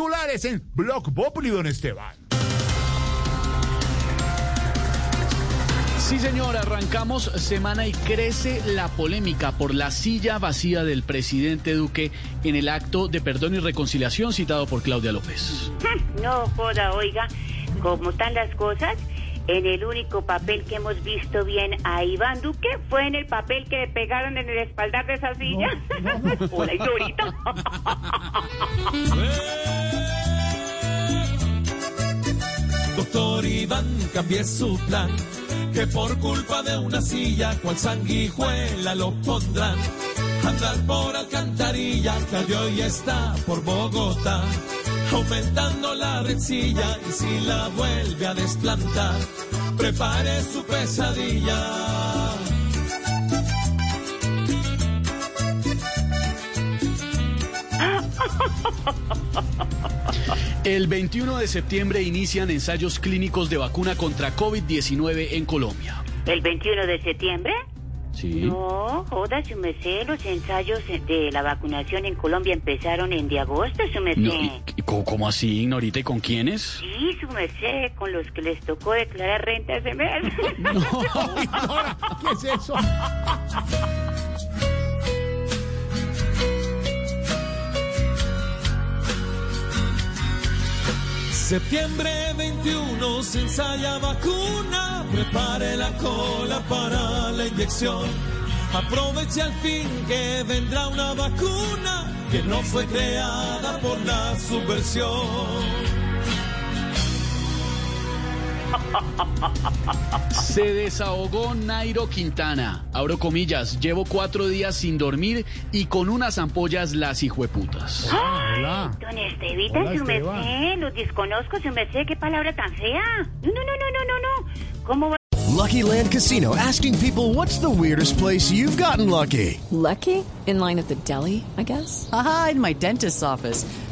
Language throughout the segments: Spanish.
Titulares en Blog Populi, don Esteban. Sí, señor, arrancamos semana y crece la polémica por la silla vacía del presidente Duque en el acto de perdón y reconciliación citado por Claudia López. No joda, oiga, como están las cosas, en el único papel que hemos visto bien a Iván Duque fue en el papel que le pegaron en el espaldar de esa silla. Hola, Ignorita. Doctor Iván, cambie su plan, que por culpa de una silla, cual sanguijuela lo pondrán. Andar por alcantarilla, que hoy está por Bogotá, aumentando la rencilla y si la vuelve a desplantar, prepare su pesadilla. El 21 de septiembre inician ensayos clínicos de vacuna contra COVID-19 en Colombia. ¿El 21 de septiembre? Sí. No, joda, su merced, los ensayos de la vacunación en Colombia empezaron en de agosto, su merced. No, ¿y- y cómo, así, Ignorita? ¿Y con quiénes? Sí, su merced, con los que les tocó declarar renta ese mes. Ignora, ¿qué es eso? Septiembre 21 se ensaya vacuna, prepare la cola para la inyección. Aproveche al fin que vendrá una vacuna que no fue creada por la subversión. Se desahogó Nairo Quintana. Abro comillas, llevo cuatro días sin dormir y con unas ampollas las hijueputas. Hola. Don Estevita, Hola, su merced, los desconozco, su merced, qué palabra tan fea. No, no, no, no, no, no, no. ¿Cómo va? Lucky Land Casino asking people what's the weirdest place you've gotten lucky? Lucky? In line at the deli, I guess? Aha, in my dentist's office.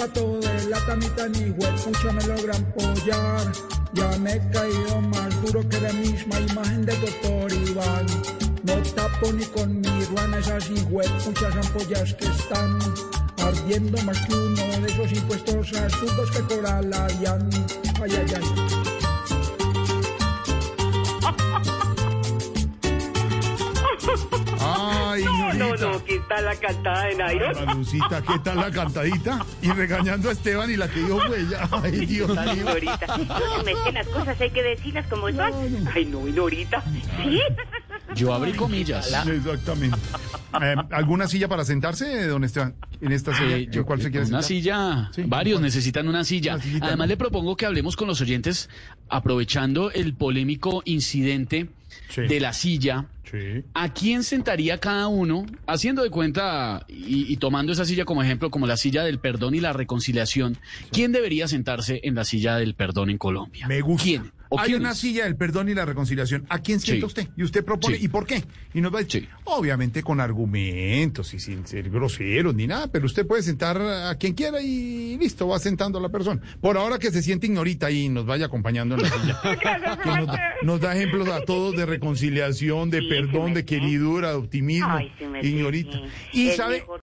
un zapato de la camita ni huepucha me logran pollar. Ya me he caído más duro que la misma imagen del doctor Iván. No tapo ni con mi ruana esas huepuchas ampollas que están ardiendo más que uno de esos impuestos absurdos que cobra la. Ay, ay, ay. Tal la cantada de Nairo? Lucita, ¿qué tal la cantadita? Y regañando a Esteban y la que dijo fue ella. Ay, Dios Ay, mío. Ignorita, no se meten las cosas, hay que decirlas como son. Ay, no, Ignorita. ¿Sí? Yo abrí comillas. Exactamente. Eh, ¿Alguna silla para sentarse, don Esteban? En esta silla. Eh, ¿En cuál se quiere una sentar? silla, Sí. varios necesitan una silla. Una Además ¿no? le propongo que hablemos con los oyentes aprovechando el polémico incidente Sí. de la silla. Sí. ¿A quién sentaría cada uno, haciendo de cuenta y, y tomando esa silla como ejemplo, como la silla del perdón y la reconciliación? ¿Quién debería sentarse en la silla del perdón en Colombia? Me gusta. ¿Quién? ¿O Hay una silla del perdón y la reconciliación. ¿A quién sienta Sí. usted? Y usted propone. Sí. ¿Y por qué? Y nos va a decir, Sí. obviamente con argumentos y sin ser groseros ni nada, pero usted puede sentar a quien quiera y listo, va sentando a la persona. Por ahora que se siente ignorita y nos vaya acompañando en la silla. que nos, da, nos da ejemplos a todos de reconciliación, de Sí, perdón, de queridura, de optimismo. Ay, sí me ignorita. sí. Y sabe, mejor.